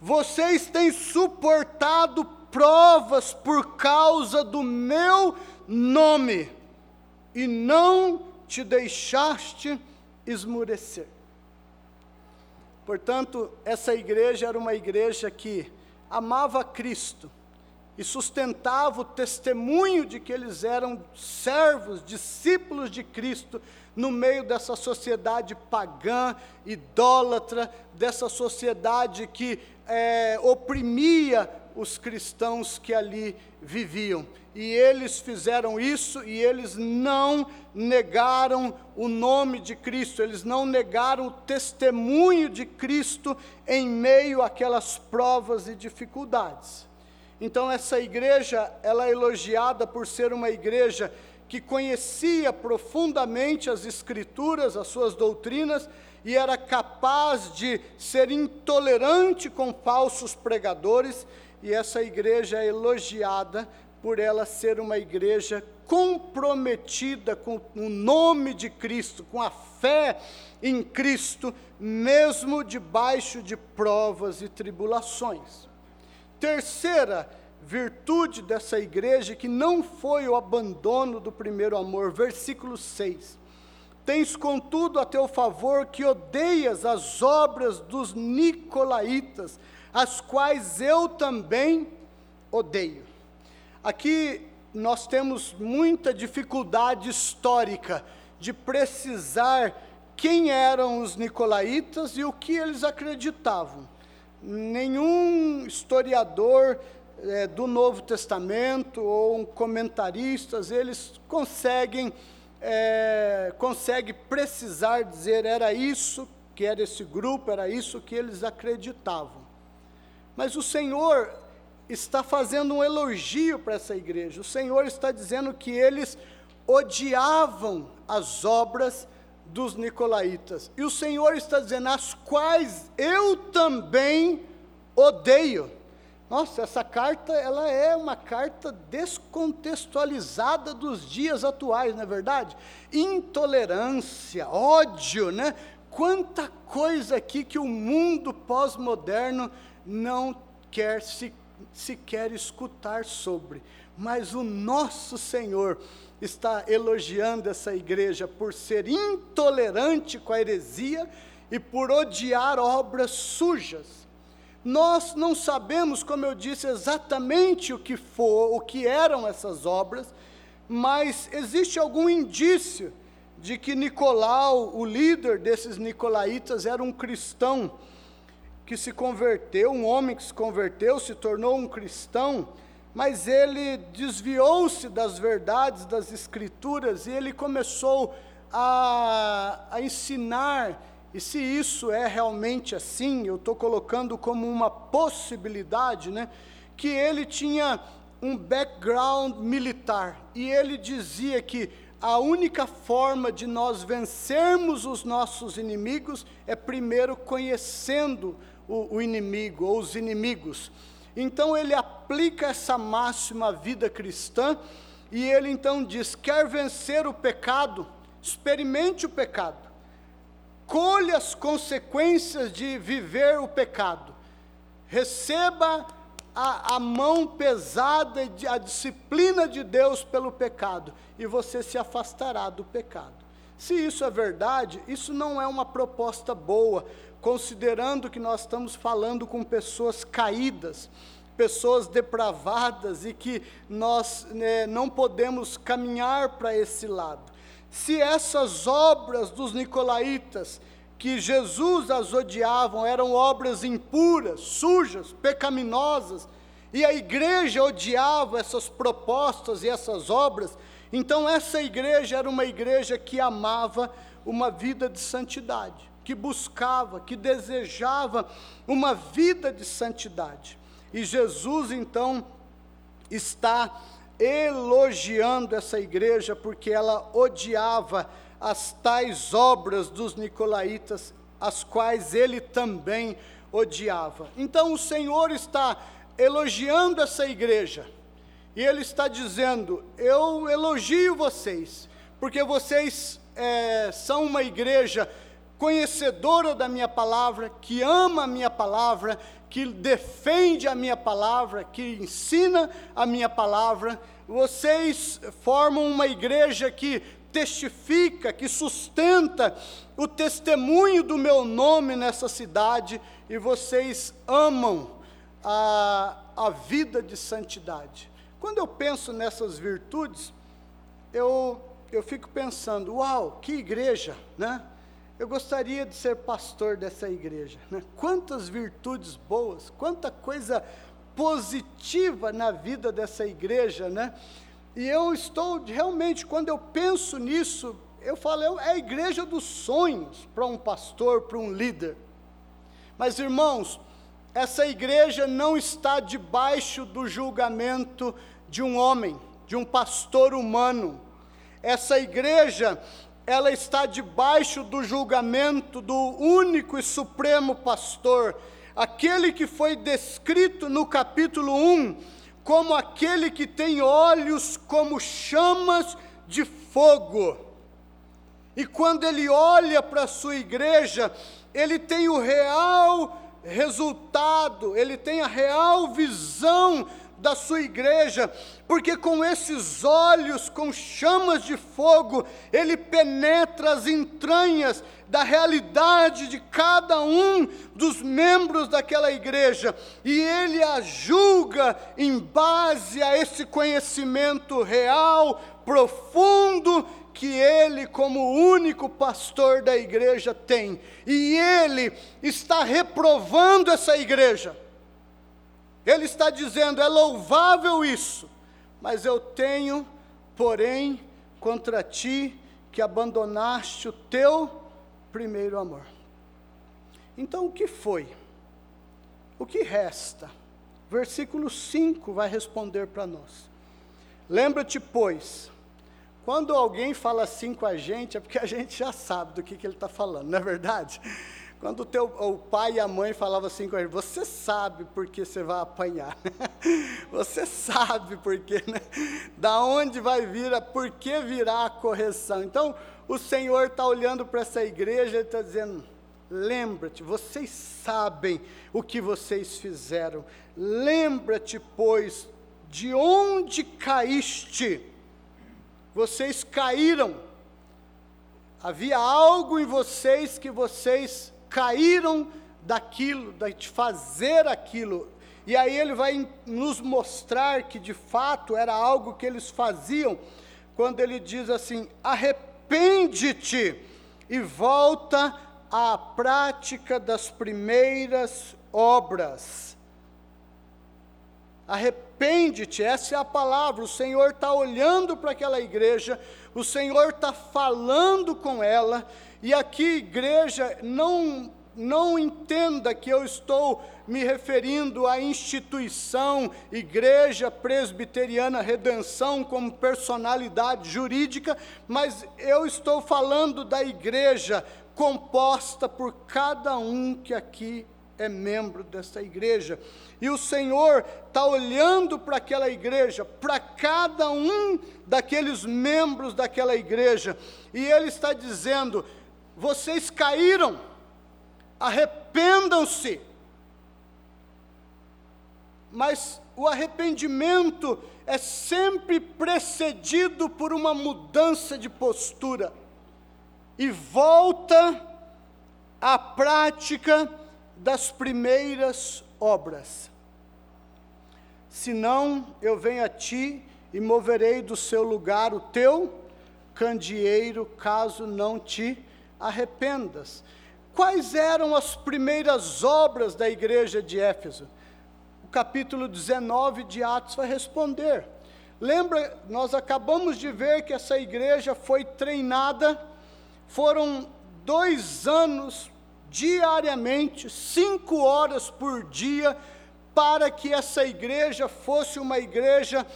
vocês têm suportado provas por causa do meu nome e não te deixaste esmurecer. Portanto, essa igreja era uma igreja que amava Cristo e sustentava o testemunho de que eles eram servos, discípulos de Cristo, no meio dessa sociedade pagã, idólatra, dessa sociedade que é, oprimia os cristãos que ali viviam e eles fizeram isso e eles não negaram o nome de Cristo, eles não negaram o testemunho de Cristo em meio àquelas provas e dificuldades. Então essa igreja, ela é elogiada por ser uma igreja que conhecia profundamente as escrituras, as suas doutrinas e era capaz de ser intolerante com falsos pregadores, e essa igreja é elogiada por ela ser uma igreja comprometida com o nome de Cristo, com a fé em Cristo, mesmo debaixo de provas e tribulações. Terceira virtude dessa igreja, que não foi o abandono do primeiro amor, versículo 6. Tens, contudo, a teu favor que odeias as obras dos nicolaítas, as quais eu também odeio. Aqui nós temos muita dificuldade histórica de precisar quem eram os nicolaítas e o que eles acreditavam. Nenhum historiador é, do Novo Testamento ou comentaristas, eles conseguem, é, consegue precisar dizer era isso que era esse grupo, era isso que eles acreditavam. Mas o Senhor está fazendo um elogio para essa igreja. O Senhor está dizendo que eles odiavam as obras dos nicolaítas. E o Senhor está dizendo, as quais eu também odeio. Nossa, essa carta, ela é uma carta descontextualizada dos dias atuais, não é verdade? Intolerância, ódio, né? Quanta coisa aqui que o mundo pós-moderno não quer se sequer escutar sobre, mas o nosso Senhor está elogiando essa igreja por ser intolerante com a heresia e por odiar obras sujas. Nós não sabemos, como eu disse, exatamente o que for, o que eram essas obras, mas existe algum indício de que Nicolau, o líder desses nicolaítas, era um cristão que se converteu, um homem que se converteu, se tornou um cristão, mas ele desviou-se das verdades das Escrituras e ele começou a, a ensinar. E se isso é realmente assim, eu estou colocando como uma possibilidade, né? Que ele tinha um background militar e ele dizia que a única forma de nós vencermos os nossos inimigos é primeiro conhecendo o, o inimigo ou os inimigos. Então ele aplica essa máxima à vida cristã e ele então diz: quer vencer o pecado, experimente o pecado, colhe as consequências de viver o pecado, receba a, a mão pesada a disciplina de Deus pelo pecado, e você se afastará do pecado. Se isso é verdade, isso não é uma proposta boa, considerando que nós estamos falando com pessoas caídas, pessoas depravadas e que nós né, não podemos caminhar para esse lado. Se essas obras dos nicolaítas, que Jesus as odiavam, eram obras impuras, sujas, pecaminosas, e a igreja odiava essas propostas e essas obras, então essa igreja era uma igreja que amava uma vida de santidade, que buscava, que desejava uma vida de santidade. E Jesus então está elogiando essa igreja porque ela odiava as tais obras dos nicolaítas, as quais ele também odiava. Então o Senhor está elogiando essa igreja, e ele está dizendo: Eu elogio vocês, porque vocês é, são uma igreja conhecedora da minha palavra, que ama a minha palavra, que defende a minha palavra, que ensina a minha palavra. Vocês formam uma igreja que testifica, que sustenta o testemunho do meu nome nessa cidade, e vocês amam a, a vida de santidade. Quando eu penso nessas virtudes, eu, eu fico pensando, uau, que igreja, né? Eu gostaria de ser pastor dessa igreja. Né? Quantas virtudes boas, quanta coisa positiva na vida dessa igreja, né? E eu estou realmente, quando eu penso nisso, eu falo, é a igreja dos sonhos para um pastor, para um líder. Mas irmãos, essa igreja não está debaixo do julgamento de um homem, de um pastor humano. Essa igreja ela está debaixo do julgamento do único e supremo pastor, aquele que foi descrito no capítulo 1 como aquele que tem olhos como chamas de fogo. E quando ele olha para a sua igreja, ele tem o real resultado, ele tem a real visão da sua igreja, porque com esses olhos, com chamas de fogo, ele penetra as entranhas da realidade de cada um dos membros daquela igreja, e ele a julga em base a esse conhecimento real, profundo, que ele, como único pastor da igreja, tem, e ele está reprovando essa igreja ele está dizendo: é louvável isso, mas eu tenho, porém, contra ti que abandonaste o teu primeiro amor. Então o que foi? O que resta? Versículo 5 vai responder para nós. Lembra-te, pois, quando alguém fala assim com a gente, é porque a gente já sabe do que, que ele está falando, não é verdade? Quando o, teu, o pai e a mãe falavam assim com ele, você sabe por que você vai apanhar, <laughs> você sabe por que, né? <laughs> da onde vai vir, a, por que virá a correção. Então, o Senhor está olhando para essa igreja e está dizendo, lembra-te, vocês sabem o que vocês fizeram, lembra-te, pois, de onde caíste, vocês caíram, havia algo em vocês que vocês caíram daquilo, de fazer aquilo. E aí ele vai nos mostrar que de fato era algo que eles faziam, quando ele diz assim: arrepende-te e volta à prática das primeiras obras. Arrepende-te, essa é a palavra. O Senhor está olhando para aquela igreja, o Senhor está falando com ela, e aqui, igreja, não, não entenda que eu estou me referindo à instituição Igreja Presbiteriana Redenção como personalidade jurídica, mas eu estou falando da igreja composta por cada um que aqui é membro dessa igreja. E o Senhor está olhando para aquela igreja, para cada um daqueles membros daquela igreja, e Ele está dizendo: vocês caíram, arrependam-se. Mas o arrependimento é sempre precedido por uma mudança de postura. e volta à prática das primeiras obras. Senão eu venho a ti e moverei do seu lugar o teu candeeiro, caso não te arrependas. Quais eram as primeiras obras da igreja de Éfeso? O capítulo 19 de Atos vai responder. Lembra, nós acabamos de ver que essa igreja foi treinada, foram dois anos diariamente, cinco horas por dia, para que essa igreja fosse uma igreja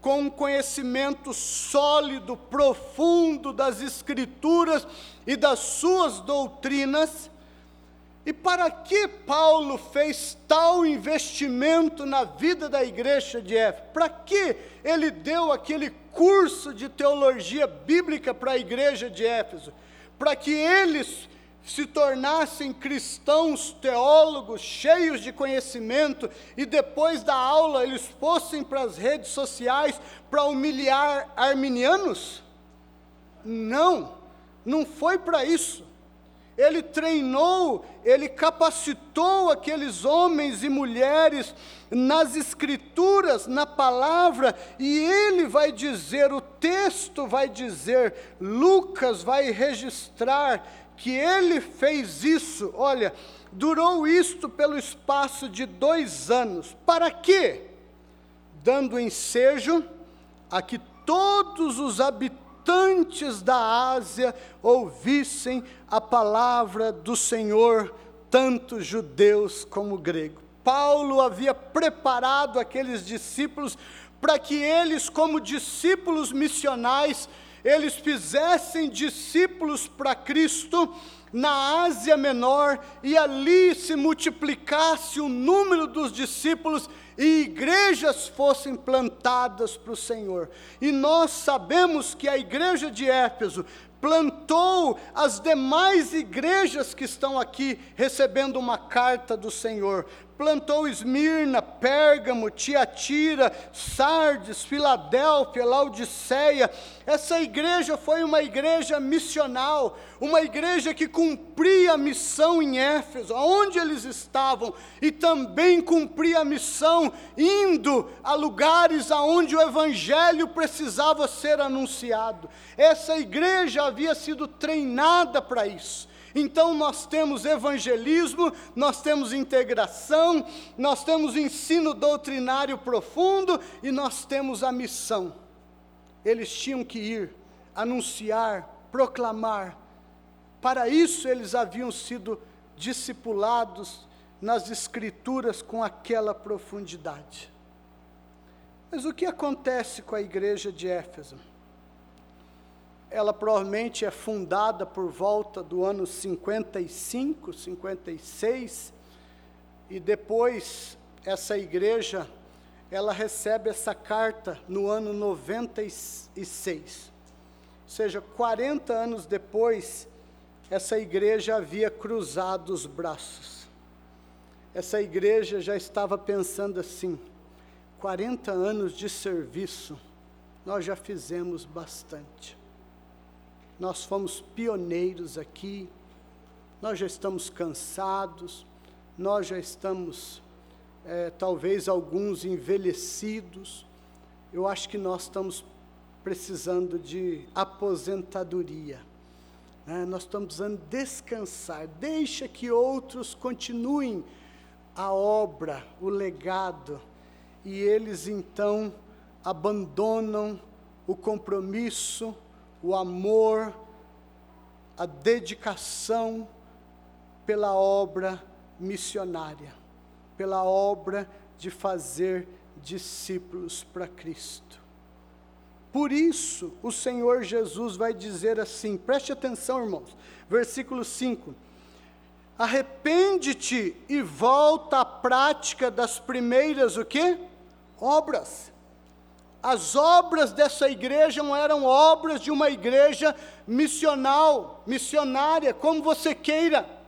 com conhecimento sólido, profundo das Escrituras e das suas doutrinas. E para que Paulo fez tal investimento na vida da igreja de Éfeso? Para que ele deu aquele curso de teologia bíblica para a igreja de Éfeso? Para que eles se tornassem cristãos teólogos cheios de conhecimento e depois da aula eles fossem para as redes sociais para humilhar arminianos? Não, não foi para isso. Ele treinou, ele capacitou aqueles homens e mulheres nas escrituras, na palavra, e ele vai dizer, o texto vai dizer, Lucas vai registrar que ele fez isso, olha, durou isto pelo espaço de dois anos. Para quê? Dando ensejo a que todos os habitantes da Ásia ouvissem a palavra do Senhor, tanto judeus como gregos. Paulo havia preparado aqueles discípulos para que eles, como discípulos missionais, eles fizessem discípulos para Cristo na Ásia Menor e ali se multiplicasse o número dos discípulos e igrejas fossem plantadas para o Senhor. E nós sabemos que a igreja de Éfeso plantou as demais igrejas que estão aqui recebendo uma carta do Senhor, plantou Esmirna, Pérgamo, Tiatira, Sardes, Filadélfia, Laodiceia. Essa igreja foi uma igreja missional, uma igreja que cumpria a missão em Éfeso, onde eles estavam, e também cumpria a missão indo a lugares aonde o evangelho precisava ser anunciado. Essa igreja havia sido treinada para isso. Então nós temos evangelismo, nós temos integração, nós temos ensino doutrinário profundo e nós temos a missão. Eles tinham que ir, anunciar, proclamar. Para isso eles haviam sido discipulados nas Escrituras com aquela profundidade. Mas o que acontece com a igreja de Éfeso? Ela provavelmente é fundada por volta do ano 55, 56, e depois essa igreja, ela recebe essa carta no ano 96. Ou seja, 40 anos depois, essa igreja havia cruzado os braços. Essa igreja já estava pensando assim: 40 anos de serviço, nós já fizemos bastante nós fomos pioneiros aqui, nós já estamos cansados, nós já estamos, é, talvez alguns envelhecidos, eu acho que nós estamos precisando de aposentadoria. Né? Nós estamos precisando descansar, deixa que outros continuem a obra, o legado, e eles então abandonam o compromisso, o amor, a dedicação pela obra missionária, pela obra de fazer discípulos para Cristo. Por isso, o Senhor Jesus vai dizer assim, preste atenção, irmãos, versículo 5: Arrepende-te e volta à prática das primeiras o quê? Obras. As obras dessa igreja não eram obras de uma igreja missional, missionária, como você queira.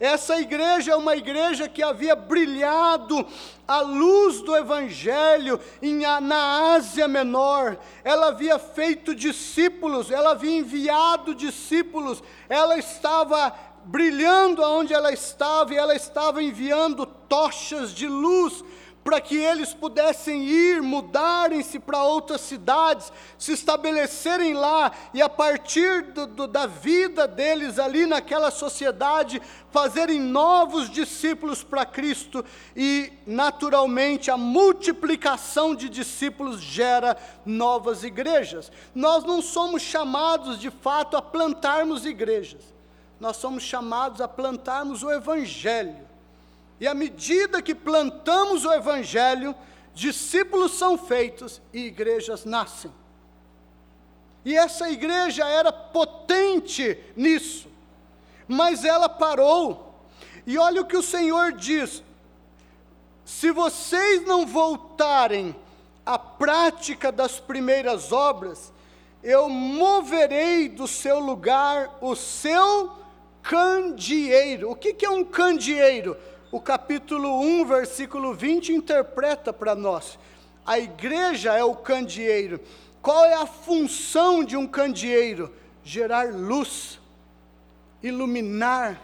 Essa igreja é uma igreja que havia brilhado a luz do Evangelho em, na Ásia Menor. Ela havia feito discípulos, ela havia enviado discípulos, ela estava brilhando aonde ela estava e ela estava enviando tochas de luz para que eles pudessem ir, mudarem-se para outras cidades, se estabelecerem lá e a partir do, do, da vida deles ali naquela sociedade, fazerem novos discípulos para Cristo e, naturalmente, a multiplicação de discípulos gera novas igrejas. Nós não somos chamados de fato a plantarmos igrejas, nós somos chamados a plantarmos o Evangelho. E à medida que plantamos o Evangelho, discípulos são feitos e igrejas nascem. E essa igreja era potente nisso, mas ela parou. E olha o que o Senhor diz: se vocês não voltarem à prática das primeiras obras, eu moverei do seu lugar o seu candeeiro. O que, que é um candeeiro? O capítulo 1, versículo 20 interpreta para nós. A igreja é o candeeiro. Qual é a função de um candeeiro? Gerar luz, iluminar.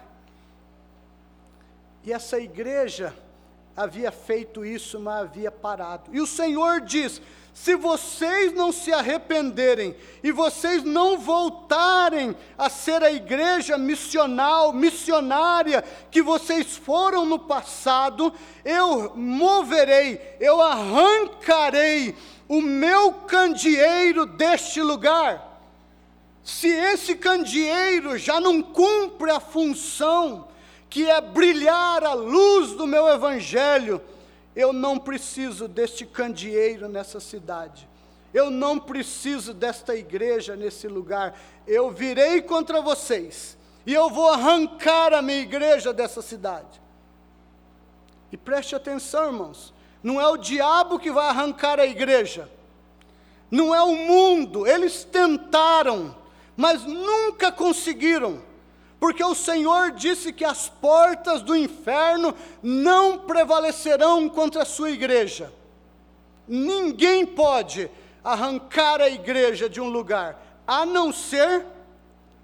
E essa igreja havia feito isso, mas havia parado. E o Senhor diz: se vocês não se arrependerem e vocês não voltarem a ser a igreja missional, missionária que vocês foram no passado, eu moverei, eu arrancarei o meu candeeiro deste lugar. Se esse candeeiro já não cumpre a função, que é brilhar a luz do meu evangelho, eu não preciso deste candeeiro nessa cidade. Eu não preciso desta igreja nesse lugar. Eu virei contra vocês e eu vou arrancar a minha igreja dessa cidade. E preste atenção, irmãos. Não é o diabo que vai arrancar a igreja. Não é o mundo. Eles tentaram, mas nunca conseguiram porque o Senhor disse que as portas do inferno não prevalecerão contra a sua igreja. Ninguém pode arrancar a igreja de um lugar, a não ser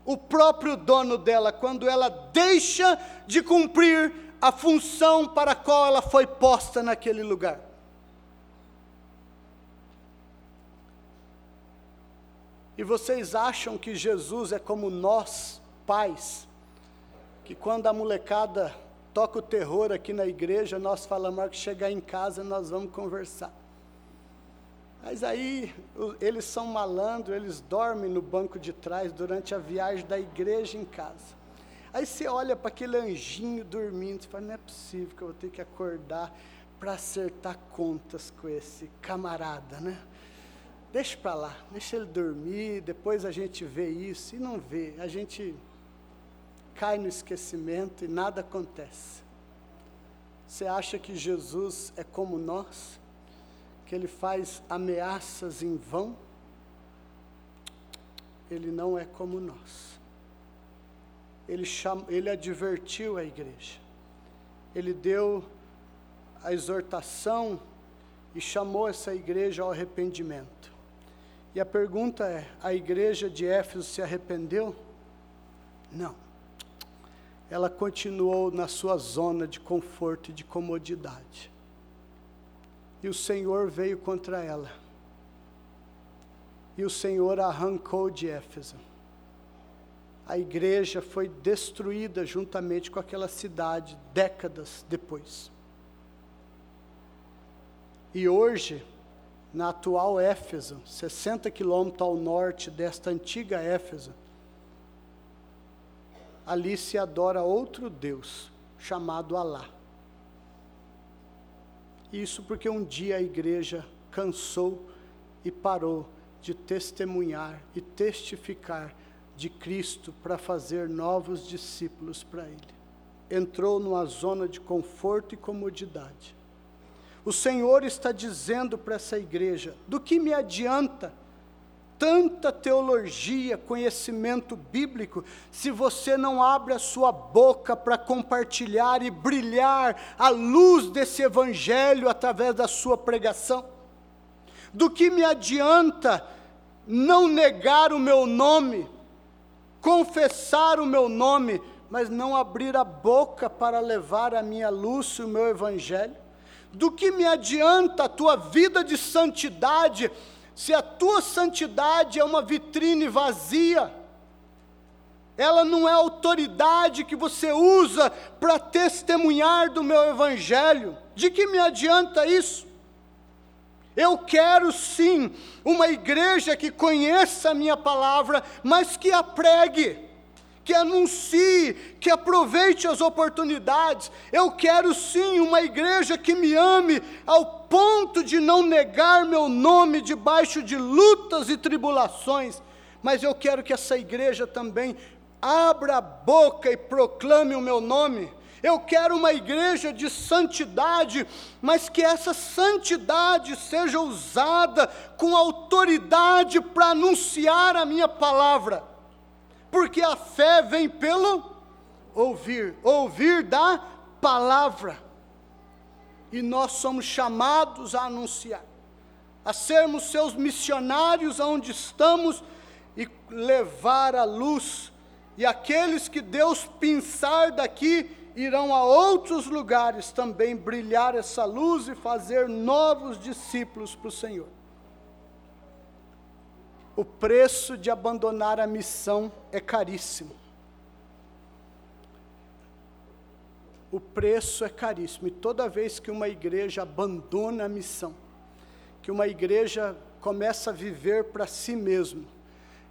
o próprio dono dela, quando ela deixa de cumprir a função para a qual ela foi posta naquele lugar. E vocês acham que Jesus é como nós? Pais, que quando a molecada toca o terror aqui na igreja, nós falamos que chegar em casa nós vamos conversar. Mas aí eles são malandros, eles dormem no banco de trás durante a viagem da igreja em casa. Aí você olha para aquele anjinho dormindo e fala, não é possível que eu vou ter que acordar para acertar contas com esse camarada, né? Deixa para lá, deixa ele dormir, depois a gente vê isso, e não vê, a gente cai no esquecimento e nada acontece. Você acha que Jesus é como nós? Que ele faz ameaças em vão? Ele não é como nós. Ele, cham, ele advertiu a igreja. Ele deu a exortação e chamou essa igreja ao arrependimento. E a pergunta é: a igreja de Éfeso se arrependeu? Não ela continuou na sua zona de conforto e de comodidade. E o Senhor veio contra ela. E o Senhor arrancou de Éfeso. A igreja foi destruída juntamente com aquela cidade décadas depois. E hoje, na atual Éfeso, 60 quilômetros ao norte desta antiga Éfeso, ali se adora outro Deus, chamado Alá. Isso porque um dia a igreja cansou e parou de testemunhar e testificar de Cristo para fazer novos discípulos para Ele. Entrou numa zona de conforto e comodidade. O Senhor está dizendo para essa igreja: do que me adianta tanta teologia, conhecimento bíblico, se você não abre a sua boca para compartilhar e brilhar a luz desse evangelho através da sua pregação? Do que me adianta não negar o meu nome, confessar o meu nome, mas não abrir a boca para levar a minha luz e o meu evangelho? Do que me adianta a tua vida de santidade? Se a tua santidade é uma vitrine vazia, ela não é autoridade que você usa para testemunhar do meu evangelho, de que me adianta isso? Eu quero sim uma igreja que conheça a minha palavra, mas que a pregue que anuncie, que aproveite as oportunidades. Eu quero sim uma igreja que me ame ao ponto de não negar meu nome debaixo de lutas e tribulações, mas eu quero que essa igreja também abra a boca e proclame o meu nome. Eu quero uma igreja de santidade, mas que essa santidade seja usada com autoridade para anunciar a minha palavra porque a fé vem pelo ouvir, ouvir da palavra. E nós somos chamados a anunciar, a sermos seus missionários aonde estamos e levar a luz. E aqueles que Deus pensar daqui irão a outros lugares também brilhar essa luz e fazer novos discípulos para o Senhor. O preço de abandonar a missão é caríssimo. O preço é caríssimo. E toda vez que uma igreja abandona a missão, que uma igreja começa a viver para si mesma,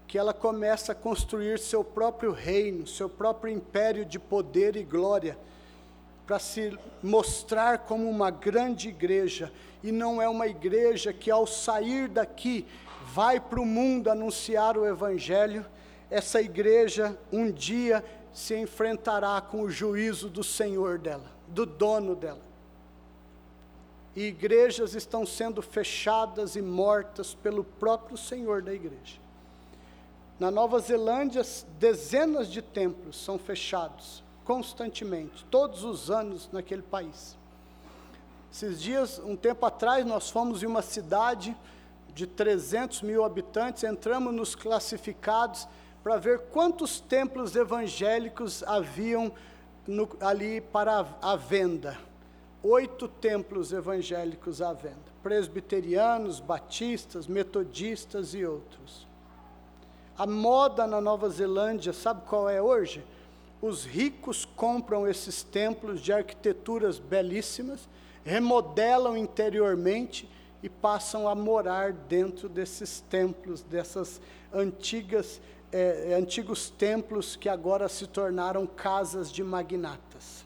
que ela começa a construir seu próprio reino, seu próprio império de poder e glória, para se mostrar como uma grande igreja, e não é uma igreja que ao sair daqui vai para o mundo anunciar o Evangelho, essa igreja um dia se enfrentará com o juízo do Senhor dela, do dono dela. E igrejas estão sendo fechadas e mortas pelo próprio Senhor da igreja. Na Nova Zelândia, dezenas de templos são fechados constantemente, todos os anos naquele país. Esses dias, um tempo atrás, nós fomos em uma cidade de 300 mil habitantes, entramos nos classificados para ver quantos templos evangélicos haviam no, ali para a, a venda. Oito templos evangélicos à venda: presbiterianos, batistas, metodistas e outros. A moda na Nova Zelândia, sabe qual é hoje? Os ricos compram esses templos de arquiteturas belíssimas, remodelam interiormente e passam a morar dentro desses templos, dessas antigas, é, antigos templos que agora se tornaram casas de magnatas.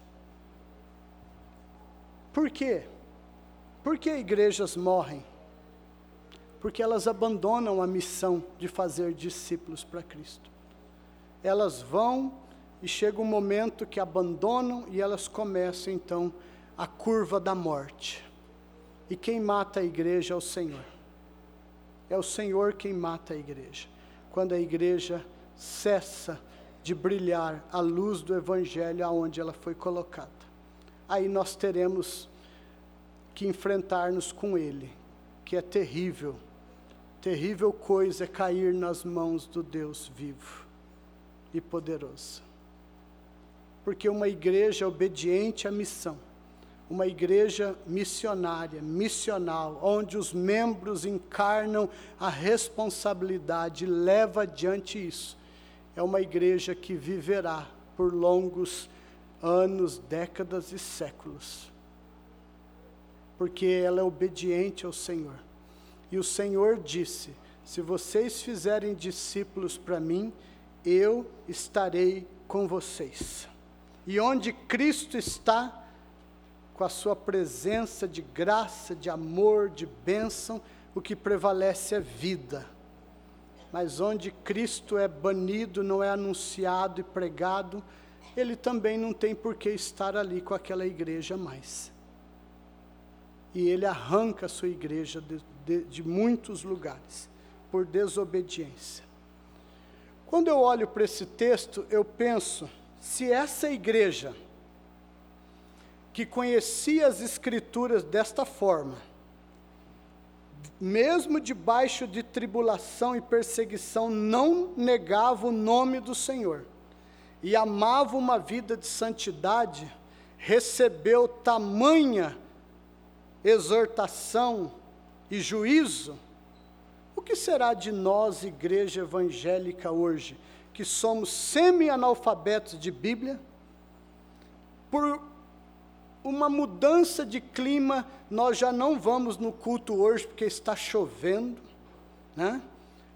Por quê? Por que igrejas morrem? Porque elas abandonam a missão de fazer discípulos para Cristo. Elas vão e chega um momento que abandonam e elas começam então a curva da morte. E quem mata a igreja é o Senhor. É o Senhor quem mata a igreja. Quando a igreja cessa de brilhar a luz do Evangelho aonde ela foi colocada. Aí nós teremos que enfrentar-nos com Ele, que é terrível. Terrível coisa é cair nas mãos do Deus vivo e poderoso. Porque uma igreja obediente à missão, uma igreja missionária, missional, onde os membros encarnam a responsabilidade, leva adiante isso. É uma igreja que viverá por longos anos, décadas e séculos. Porque ela é obediente ao Senhor. E o Senhor disse: Se vocês fizerem discípulos para mim, eu estarei com vocês. E onde Cristo está, com a sua presença de graça, de amor, de bênção, o que prevalece é vida. Mas onde Cristo é banido, não é anunciado e pregado, ele também não tem por que estar ali com aquela igreja mais. E ele arranca a sua igreja de, de, de muitos lugares, por desobediência. Quando eu olho para esse texto, eu penso: se essa igreja, que conhecia as Escrituras desta forma, mesmo debaixo de tribulação e perseguição, não negava o nome do Senhor e amava uma vida de santidade, recebeu tamanha exortação e juízo, o que será de nós, igreja evangélica, hoje, que somos semi-analfabetos de Bíblia? Por uma mudança de clima, nós já não vamos no culto hoje porque está chovendo, né?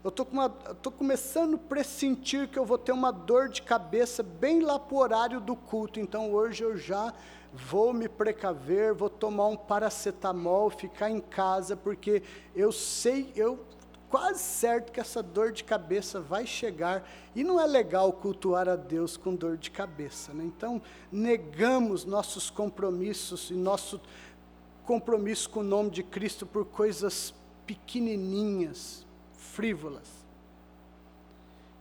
Eu estou começando a pressentir que eu vou ter uma dor de cabeça bem lá para o horário do culto, então hoje eu já vou me precaver, vou tomar um paracetamol, ficar em casa, porque eu sei, eu quase certo que essa dor de cabeça vai chegar e não é legal cultuar a Deus com dor de cabeça. Né? Então, negamos nossos compromissos e nosso compromisso com o nome de Cristo por coisas pequenininhas, frívolas.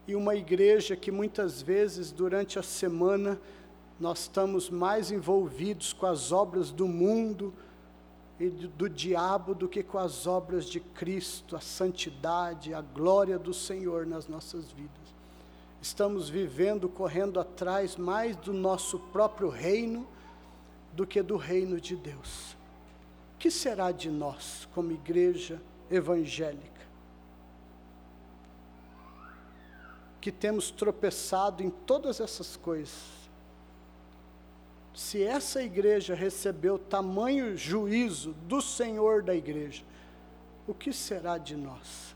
E uma igreja que muitas vezes durante a semana nós estamos mais envolvidos com as obras do mundo, e do diabo do que com as obras de Cristo, a santidade, a glória do Senhor nas nossas vidas. Estamos vivendo, correndo atrás mais do nosso próprio reino do que do reino de Deus. O que será de nós como igreja evangélica? Que temos tropeçado em todas essas coisas se essa igreja recebeu tamanho juízo do Senhor da igreja, o que será de nós?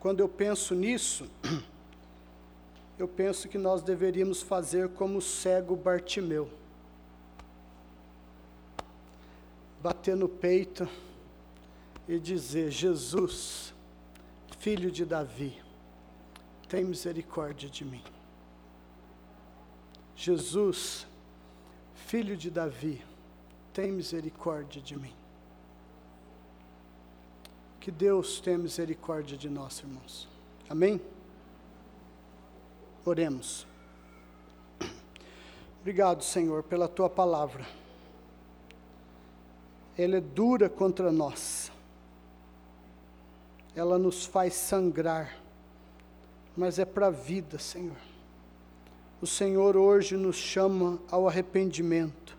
Quando eu penso nisso, <clears throat> eu penso que nós deveríamos fazer como o cego Bartimeu. Bater no peito e dizer: Jesus, filho de Davi, tem misericórdia de mim. Jesus, filho de Davi, tem misericórdia de mim. Que Deus tenha misericórdia de nós, irmãos. Amém? Oremos. Obrigado, Senhor, pela tua palavra. Ela é dura contra nós. Ela nos faz sangrar, mas é para a vida, Senhor o Senhor hoje nos chama ao arrependimento,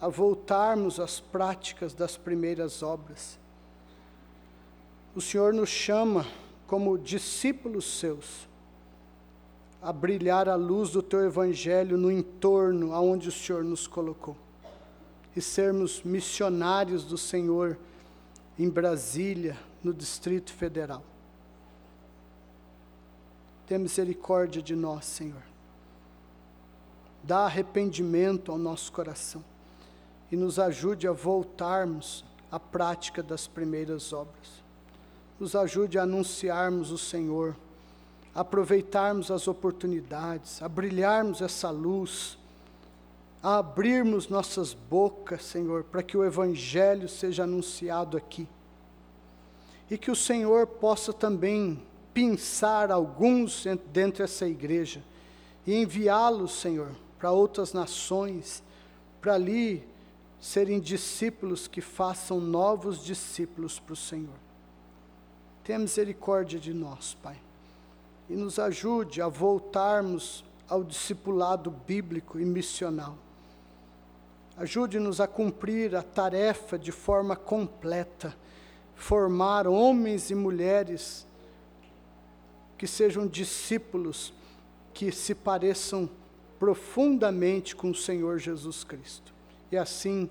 a voltarmos às práticas das primeiras obras. O Senhor nos chama como discípulos seus a brilhar a luz do teu evangelho no entorno aonde o Senhor nos colocou e sermos missionários do Senhor em Brasília, no Distrito Federal. Tenha misericórdia de nós, Senhor. Dá arrependimento ao nosso coração e nos ajude a voltarmos à prática das primeiras obras. Nos ajude a anunciarmos o Senhor, a aproveitarmos as oportunidades, a brilharmos essa luz, a abrirmos nossas bocas, Senhor, para que o Evangelho seja anunciado aqui. E que o Senhor possa também pinçar alguns dentro dessa igreja e enviá-los, Senhor, para outras nações, para ali serem discípulos que façam novos discípulos para o Senhor. Tenha misericórdia de nós, Pai, e nos ajude a voltarmos ao discipulado bíblico e missional. Ajude-nos a cumprir a tarefa de forma completa, formar homens e mulheres que sejam discípulos que se pareçam profundamente com o Senhor Jesus Cristo. E assim,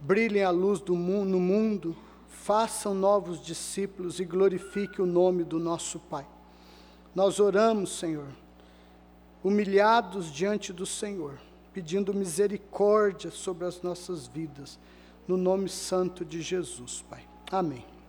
brilhem a luz do mundo, no mundo, façam novos discípulos e glorifiquem o nome do nosso Pai. Nós oramos, Senhor, humilhados diante do Senhor, pedindo misericórdia sobre as nossas vidas, no nome santo de Jesus, Pai. Amém.